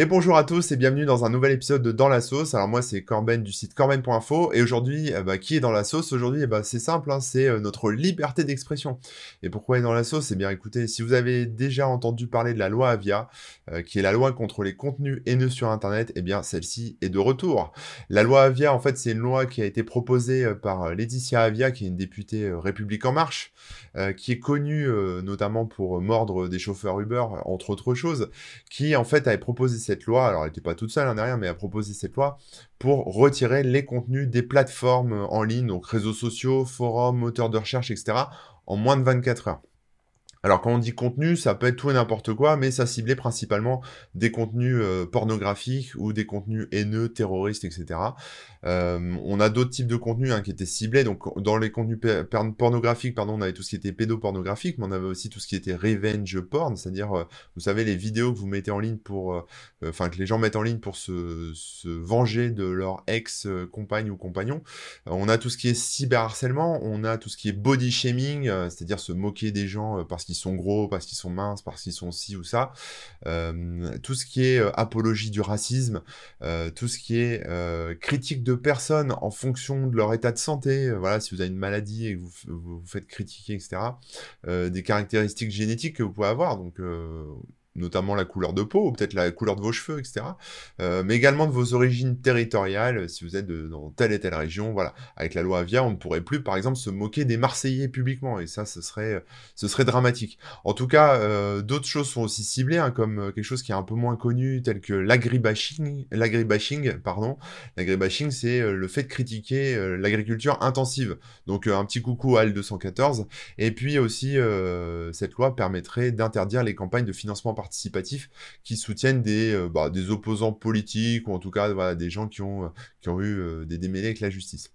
Et bonjour à tous et bienvenue dans un nouvel épisode de Dans la sauce. Alors moi c'est Corben du site corben.info et aujourd'hui eh ben, qui est dans la sauce Aujourd'hui? Eh ben, c'est simple, hein, c'est euh, notre liberté d'expression. Et pourquoi est dans la sauce? Eh bien écoutez, si vous avez déjà entendu parler de la loi Avia, euh, qui est la loi contre les contenus haineux sur Internet, eh bien celle-ci est de retour. La loi Avia en fait c'est une loi qui a été proposée euh, par Laetitia Avia qui est une députée République en marche, qui est connue notamment pour mordre des chauffeurs Uber entre autres choses, qui en fait avait proposé cette loi, alors elle n'était pas toute seule en arrière, mais a proposé cette loi pour retirer les contenus des plateformes en ligne, donc réseaux sociaux, forums, moteurs de recherche, etc., en moins de 24 heures. Alors quand on dit contenu, ça peut être tout et n'importe quoi, mais ça ciblait principalement des contenus euh, pornographiques ou des contenus haineux, terroristes, etc. Euh, on a d'autres types de contenus hein, qui étaient ciblés. Donc dans les contenus pornographiques, pardon, on avait tout ce qui était pédopornographique, mais on avait aussi tout ce qui était revenge porn, c'est-à-dire, euh, vous savez, les vidéos que vous mettez en ligne pour, enfin que les gens mettent en ligne pour se, venger de leur ex-compagne ou compagnon. on a tout ce qui est cyberharcèlement, on a tout ce qui est body shaming, c'est-à-dire se moquer des gens parce sont gros, parce qu'ils sont minces, parce qu'ils sont ci ou ça. Euh, tout ce qui est euh, apologie du racisme, euh, tout ce qui est critique de personnes en fonction de leur état de santé. voilà, si vous avez une maladie et que vous vous, faites critiquer, etc. des caractéristiques génétiques que vous pouvez avoir. Donc notamment la couleur de peau, ou peut-être la couleur de vos cheveux, etc. Euh, mais également de vos origines territoriales, si vous êtes dans telle et telle région, voilà. Avec la loi Avia, on ne pourrait plus, par exemple, se moquer des Marseillais publiquement, et ça, ce serait, ce serait dramatique. En tout cas, euh, d'autres choses sont aussi ciblées, hein, comme euh, quelque chose qui est un peu moins connu, tel que l'agribashing, l'agribashing, pardon. L'agribashing, c'est le fait de critiquer l'agriculture intensive. Donc, un petit coucou à L214. Et puis aussi, cette loi permettrait d'interdire les campagnes de financement participatif qui soutiennent des, euh, bah, des opposants politiques ou en tout cas des gens qui ont, euh, eu euh, des démêlés avec la justice.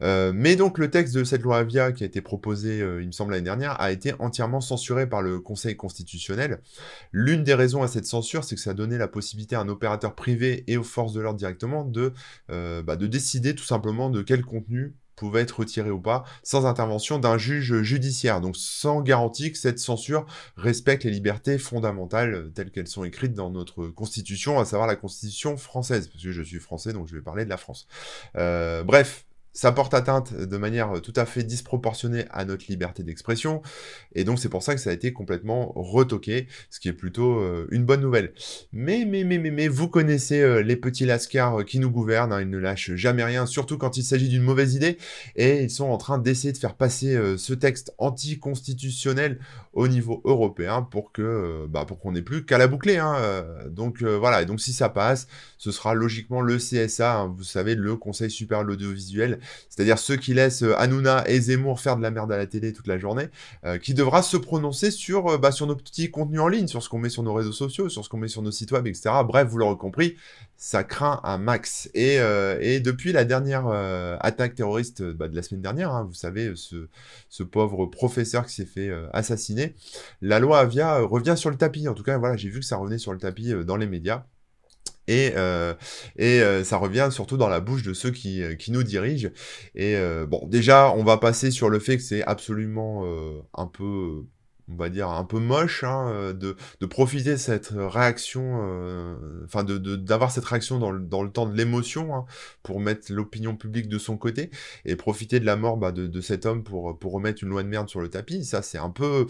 mais donc le texte de cette loi Avia qui a été proposé, il me semble, l'année dernière, a été entièrement censuré par le Conseil constitutionnel. L'une des raisons à cette censure, c'est que ça donnait la possibilité à un opérateur privé et aux forces de l'ordre directement de, bah, de décider tout simplement de quel contenu pouvait être retiré ou pas, sans intervention d'un juge judiciaire, donc sans garantie que cette censure respecte les libertés fondamentales euh, telles qu'elles sont écrites dans notre constitution, à savoir la constitution française, parce que je suis français, donc je vais parler de la France. Euh, bref, ça porte atteinte de manière tout à fait disproportionnée à notre liberté d'expression, et donc c'est pour ça que ça a été complètement retoqué, ce qui est plutôt euh, une bonne nouvelle. Mais, mais, mais, mais, mais, vous connaissez euh, les petits lascars euh, qui nous gouvernent, hein, ils ne lâchent jamais rien, surtout quand il s'agit d'une mauvaise idée, et ils sont en train d'essayer de faire passer ce texte anticonstitutionnel au niveau européen pour que, bah, pour qu'on n'ait plus qu'à la boucler. Hein, donc voilà, et donc si ça passe, ce sera logiquement le CSA, hein, vous savez, le Conseil supérieur de l'audiovisuel, c'est-à-dire ceux qui laissent euh, Hanouna et Zemmour faire de la merde à la télé toute la journée, euh, qui devra se prononcer sur, euh, bah, sur nos petits contenus en ligne, sur ce qu'on met sur nos réseaux sociaux, sur ce qu'on met sur nos sites web, etc. Bref, vous l'aurez compris, ça craint un max. Et, depuis la dernière attaque terroriste bah, de la semaine dernière, hein, vous savez, ce, ce, pauvre professeur qui s'est fait assassiner, la loi Avia revient sur le tapis. En tout cas, voilà, j'ai vu que ça revenait sur le tapis dans les médias. Et, euh, euh, ça revient surtout dans la bouche de ceux qui, euh, nous dirigent. Et bon, déjà, on va passer sur le fait que c'est absolument un peu on va dire, un peu moche, hein, de, profiter de cette réaction, enfin, d'avoir cette réaction dans le, temps de l'émotion, hein, pour mettre l'opinion publique de son côté, et profiter de la mort bah, de, cet homme pour remettre une loi de merde sur le tapis. Ça, c'est un peu,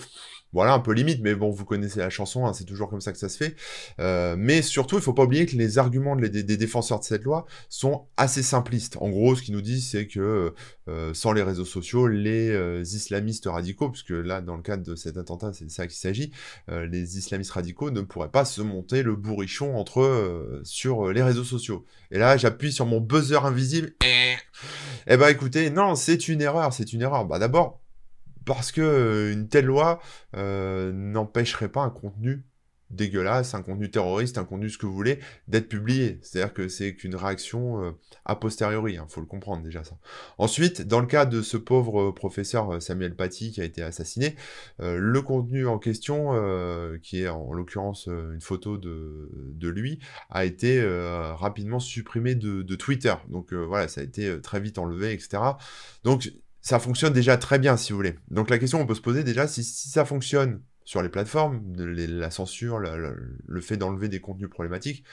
voilà, un peu limite, mais bon, vous connaissez la chanson, hein, c'est toujours comme ça que ça se fait. Euh, mais surtout, il faut pas oublier que les arguments des, défenseurs de cette loi sont assez simplistes. En gros, ce qu'ils nous disent, c'est que euh, sans les réseaux sociaux, les euh, islamistes radicaux, puisque là, dans le cadre de cet attentat, c'est de ça qu'il s'agit, les islamistes radicaux ne pourraient pas se monter le bourrichon entre eux sur les réseaux sociaux. Et là, j'appuie sur mon buzzer invisible. Eh ben, écoutez, non, c'est une erreur, c'est une erreur. Bah, d'abord, parce que euh, une telle loi euh, n'empêcherait pas un contenu dégueulasse, un contenu terroriste, un contenu ce que vous voulez, d'être publié. C'est-à-dire que c'est qu'une réaction euh, a posteriori, il hein, faut le comprendre déjà ça. Ensuite, dans le cas de ce pauvre professeur Samuel Paty qui a été assassiné, le contenu en question, qui est en, l'occurrence une photo de, lui, a été rapidement supprimé de, de Twitter. Donc voilà, ça a été très vite enlevé, etc. Donc ça fonctionne déjà très bien, si vous voulez. Donc la question qu'on peut se poser déjà, si, si ça fonctionne sur les plateformes, la censure, le fait d'enlever des contenus problématiques.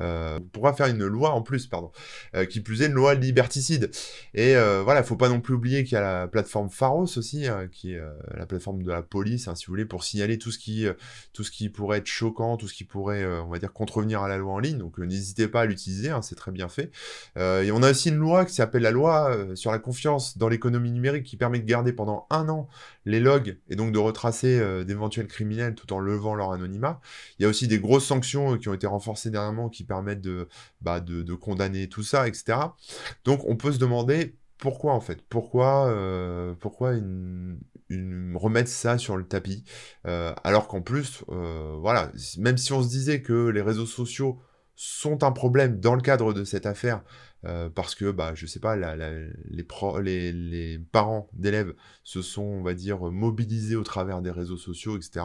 Euh, on pourra faire une loi en plus, pardon, euh, qui plus est une loi liberticide. Et euh, voilà, faut pas non plus oublier qu'il y a la plateforme Pharos aussi, hein, qui est la plateforme de la police, hein, si vous voulez, pour signaler tout ce qui, tout ce qui pourrait être choquant, tout ce qui pourrait, on va dire, contrevenir à la loi en ligne. Donc n'hésitez pas à l'utiliser, hein, c'est très bien fait. et on a aussi une loi qui s'appelle la loi sur la confiance dans l'économie numérique, qui permet de garder pendant un an les logs et donc de retracer d'éventuels criminels tout en levant leur anonymat. Il y a aussi des grosses sanctions qui ont été renforcées dernièrement qui permettre bah, de, de, condamner tout ça, etc. Donc on peut se demander pourquoi en fait? Pourquoi, euh, pourquoi une, remettre ça sur le tapis? Euh, Alors qu'en plus, euh, voilà, même si on se disait que les réseaux sociaux sont un problème dans le cadre de cette affaire, parce que, bah, je sais pas, les, les, parents d'élèves se sont, on va dire, mobilisés au travers des réseaux sociaux, etc.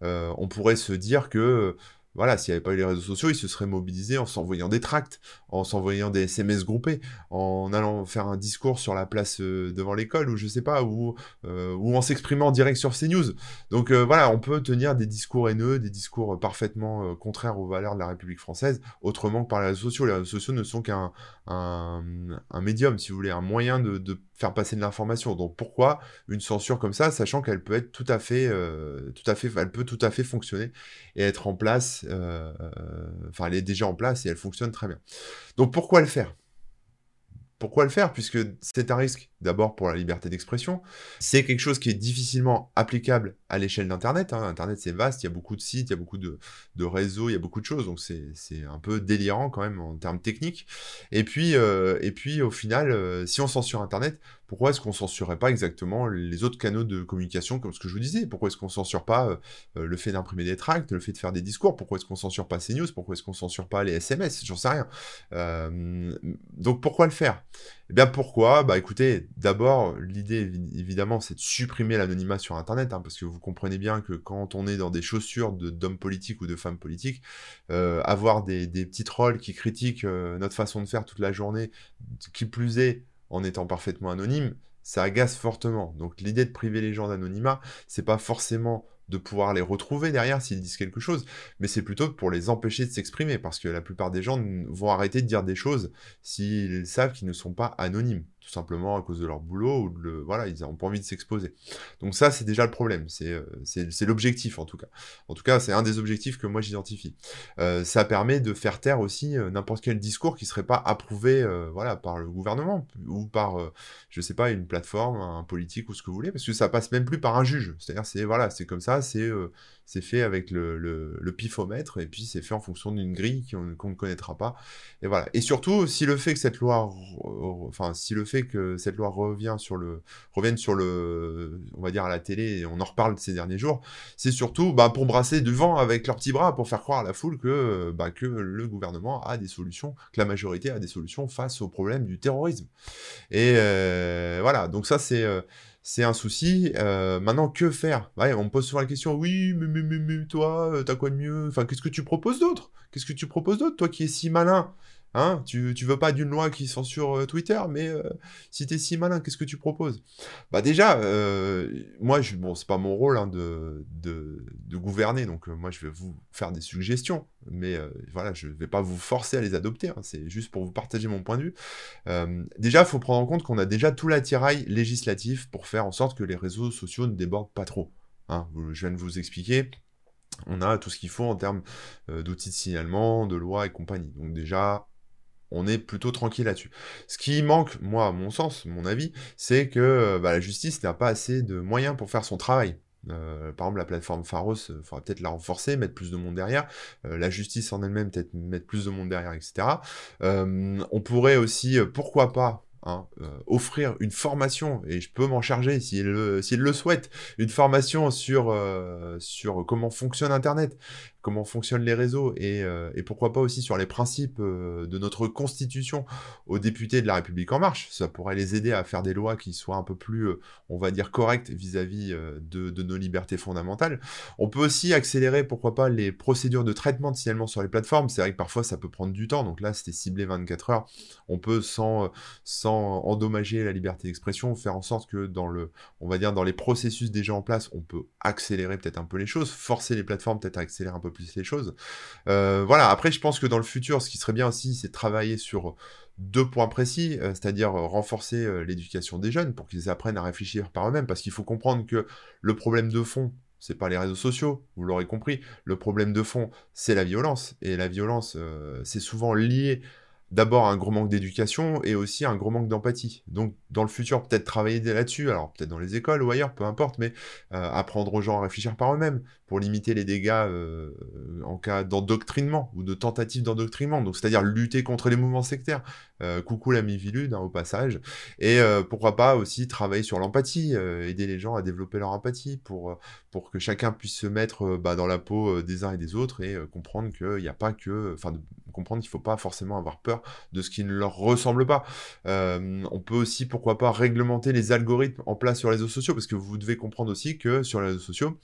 on pourrait se dire que voilà, s'il n'y avait pas eu les réseaux sociaux, ils se seraient mobilisés en s'envoyant des tracts, en s'envoyant des SMS groupés, en allant faire un discours sur la place euh, devant l'école, ou je sais pas, ou, euh, ou en s'exprimant en direct sur CNews. Donc euh, voilà, on peut tenir des discours haineux, des discours parfaitement contraires aux valeurs de la République française, autrement que par les réseaux sociaux. Les réseaux sociaux ne sont qu'un un, médium, si vous voulez, un moyen de faire passer de l'information. Donc pourquoi une censure comme ça, sachant qu'elle peut être tout à fait, euh, tout à fait, elle peut tout à fait fonctionner et être en place. Euh, euh, enfin, elle est déjà en place et elle fonctionne très bien. Donc pourquoi le faire? Pourquoi le faire? Puisque c'est un risque, d'abord pour la liberté d'expression. C'est quelque chose qui est difficilement applicable à l'échelle d'Internet. Hein. Internet, c'est vaste, il y a beaucoup de sites, il y a beaucoup de, réseaux, il y a beaucoup de choses. Donc c'est un peu délirant quand même en termes techniques. Et puis, euh, et puis au final, euh, si on censure Internet, pourquoi est-ce qu'on censurerait pas exactement les autres canaux de communication comme ce que je vous disais? Pourquoi est-ce qu'on censure pas euh, le fait d'imprimer des tracts, le fait de faire des discours? Pourquoi est-ce qu'on censure pas CNews? Pourquoi est-ce qu'on censure pas les SMS J'en sais rien. donc pourquoi le faire? Eh bien pourquoi? Bah écoutez, d'abord, l'idée évidemment c'est de supprimer l'anonymat sur Internet, hein, parce que vous comprenez bien que quand on est dans des chaussures d'hommes politiques ou de femmes politiques, euh, avoir des, petits trolls qui critiquent euh, notre façon de faire toute la journée, qui plus est en étant parfaitement anonyme, ça agace fortement. Donc l'idée de priver les gens d'anonymat, c'est pas forcément de pouvoir les retrouver derrière s'ils disent quelque chose, mais c'est plutôt pour les empêcher de s'exprimer, parce que la plupart des gens vont arrêter de dire des choses s'ils savent qu'ils ne sont pas anonymes simplement à cause de leur boulot, ou le, voilà, ils n'ont pas envie de s'exposer. Donc ça, c'est déjà le problème, euh, c'est l'objectif en tout cas. En tout cas, c'est un des objectifs que moi j'identifie. Euh, ça permet de faire taire aussi euh, n'importe quel discours qui serait pas approuvé voilà, par le gouvernement, ou par, je sais pas, une plateforme, un politique, ou ce que vous voulez, parce que ça passe même plus par un juge. C'est-à-dire, c'est voilà, comme ça, c'est c'est fait avec le, le, pifomètre, et puis c'est fait en fonction d'une grille qu'on ne connaîtra pas. Et voilà. Et surtout, si le fait que cette loi, enfin, si le fait que cette loi revient sur le, revienne sur le, on va dire à la télé, et on en reparle ces derniers jours, c'est surtout bah, pour brasser du vent avec leurs petits bras, pour faire croire à la foule que, bah, que le gouvernement a des solutions, que la majorité a des solutions face au problème du terrorisme. Et euh, voilà, donc ça c'est... Euh, c'est un souci. Euh, maintenant, que faire? On me pose souvent la question, oui, mais, mais, mais, toi, euh, t'as quoi de mieux? Enfin, qu'est-ce que tu proposes d'autre? Qu'est-ce que tu proposes d'autre? Toi qui es si malin Hein tu, veux pas d'une loi qui censure euh, Twitter, mais euh, si t'es si malin, qu'est-ce que tu proposes? Bah déjà, euh, moi, c'est pas mon rôle hein, de, gouverner, donc moi, je vais vous faire des suggestions, mais voilà, je vais pas vous forcer à les adopter, hein, c'est juste pour vous partager mon point de vue. déjà, il faut prendre en compte qu'on a déjà tout l'attirail législatif pour faire en sorte que les réseaux sociaux ne débordent pas trop. Je viens de vous expliquer, on a tout ce qu'il faut en termes d'outils de signalement, de loi et compagnie. Donc déjà, on est plutôt tranquille là-dessus. Ce qui manque, moi, à mon sens, mon avis, c'est que euh, bah, la justice n'a pas assez de moyens pour faire son travail. Euh, par exemple, la plateforme Pharos, il euh, faudra peut-être la renforcer, mettre plus de monde derrière. la justice en elle-même, peut-être mettre plus de monde derrière, etc. on pourrait aussi, pourquoi pas, Hein, offrir une formation, et je peux m'en charger s'il le, le souhaite, une formation sur comment fonctionne Internet, comment fonctionnent les réseaux et, et pourquoi pas aussi sur les principes de notre constitution aux députés de la République en marche. Ça pourrait les aider à faire des lois qui soient un peu plus, on va dire, correctes vis-à-vis de, nos libertés fondamentales. On peut aussi accélérer, pourquoi pas, les procédures de traitement de signalement sur les plateformes. C'est vrai que parfois ça peut prendre du temps, donc là c'était ciblé 24 heures. On peut sans, endommager la liberté d'expression faire en sorte que dans dans les processus déjà en place, on peut accélérer peut-être un peu les choses, forcer les plateformes peut-être à accélérer un peu plus les choses. Euh, voilà, après je pense que dans le futur, ce qui serait bien aussi, c'est travailler sur deux points précis, euh, c'est-à-dire euh, renforcer l'éducation des jeunes pour qu'ils apprennent à réfléchir par eux-mêmes, parce qu'il faut comprendre que le problème de fond, c'est pas les réseaux sociaux, vous l'aurez compris. Le problème de fond, c'est la violence. Et la violence, c'est souvent lié d'abord un gros manque d'éducation et aussi un gros manque d'empathie. Donc dans le futur, peut-être travailler là-dessus, alors peut-être dans les écoles ou ailleurs, peu importe, mais apprendre aux gens à réfléchir par eux-mêmes pour limiter les dégâts euh, en cas d'endoctrinement ou de tentative d'endoctrinement. Donc c'est-à-dire lutter contre les mouvements sectaires. Euh, coucou l'ami Vilude, hein, au passage. Et pourquoi pas aussi travailler sur l'empathie, aider les gens à développer leur empathie pour, pour que chacun puisse se mettre bah, dans la peau des uns et des autres et comprendre qu'il n'y a pas que... Enfin, comprendre qu'il ne faut pas forcément avoir peur de ce qui ne leur ressemble pas. Euh, on peut aussi, pourquoi pas, réglementer les algorithmes en place sur les réseaux sociaux, parce que vous devez comprendre aussi que sur les réseaux sociaux,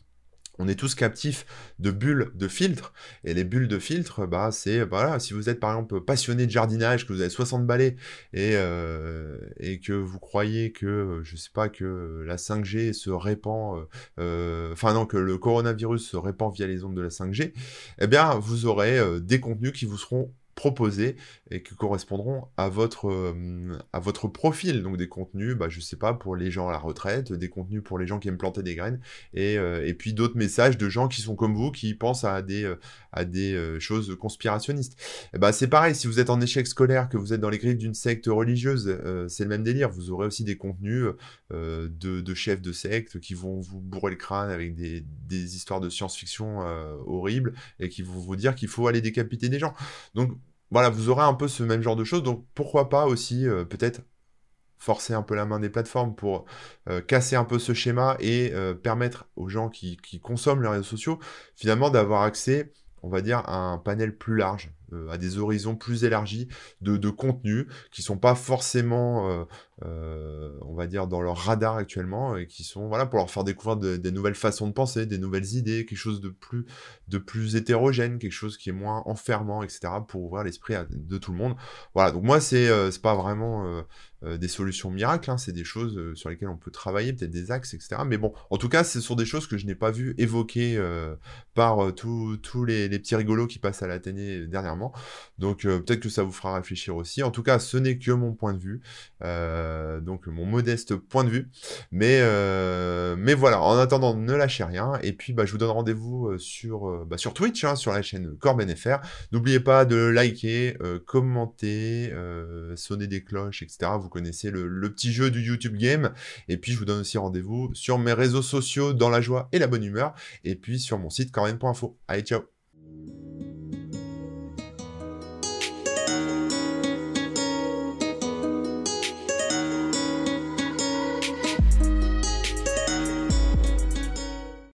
on est tous captifs de bulles de filtres, et les bulles de filtres, bah, c'est, voilà, si vous êtes par exemple passionné de jardinage, que vous avez 60 balais, et, euh, et que vous croyez que, je sais pas, que la 5G se répand, euh, enfin non, que le coronavirus se répand via les ondes de la 5G, eh bien, vous aurez euh, des contenus qui vous seront proposés et qui correspondront à votre, euh, à votre profil. Donc des contenus, bah, je sais pas, pour les gens à la retraite, des contenus pour les gens qui aiment planter des graines, et, euh, et puis d'autres messages de gens qui sont comme vous, qui pensent à des, euh, à des choses conspirationnistes. Eh bah, c'est pareil, si vous êtes en échec scolaire, que vous êtes dans les griffes d'une secte religieuse, c'est le même délire. Vous aurez aussi des contenus de, de, chefs de secte qui vont vous bourrer le crâne avec des, des histoires de science-fiction horribles et qui vont vous dire qu'il faut aller décapiter des gens. Donc voilà, vous aurez un peu ce même genre de choses. Donc pourquoi pas aussi euh, peut-être forcer un peu la main des plateformes pour euh, casser un peu ce schéma et euh, permettre aux gens qui, qui, consomment les réseaux sociaux finalement d'avoir accès, on va dire, à un panel plus large, à des horizons plus élargis de, de contenus qui sont pas forcément euh, on va dire, dans leur radar actuellement, et qui sont, voilà, pour leur faire découvrir des nouvelles façons de penser, des nouvelles idées, quelque chose de plus, de plus hétérogène, quelque chose qui est moins enfermant, etc., pour ouvrir l'esprit de tout le monde. Voilà, donc moi, c'est euh, pas vraiment euh, des solutions miracles, hein, c'est des choses sur lesquelles on peut travailler, peut-être des axes, etc. Mais bon, en tout cas, ce sont des choses que je n'ai pas vu évoquées par tous les, les, petits rigolos qui passent à la télé Donc peut-être que ça vous fera réfléchir aussi. En tout cas, ce n'est que mon point de vue. Euh, donc mon modeste point de vue. Mais, euh, mais voilà, en attendant, ne lâchez rien. Et puis, bah, je vous donne rendez-vous euh, sur, bah, sur Twitch, hein, sur la chaîne CorbenFR. N'oubliez pas de liker, commenter, sonner des cloches, etc. Vous connaissez le, le, petit jeu du YouTube Game. Et puis, je vous donne aussi rendez-vous sur mes réseaux sociaux dans la joie et la bonne humeur. Et puis, sur mon site corben.info. Allez, ciao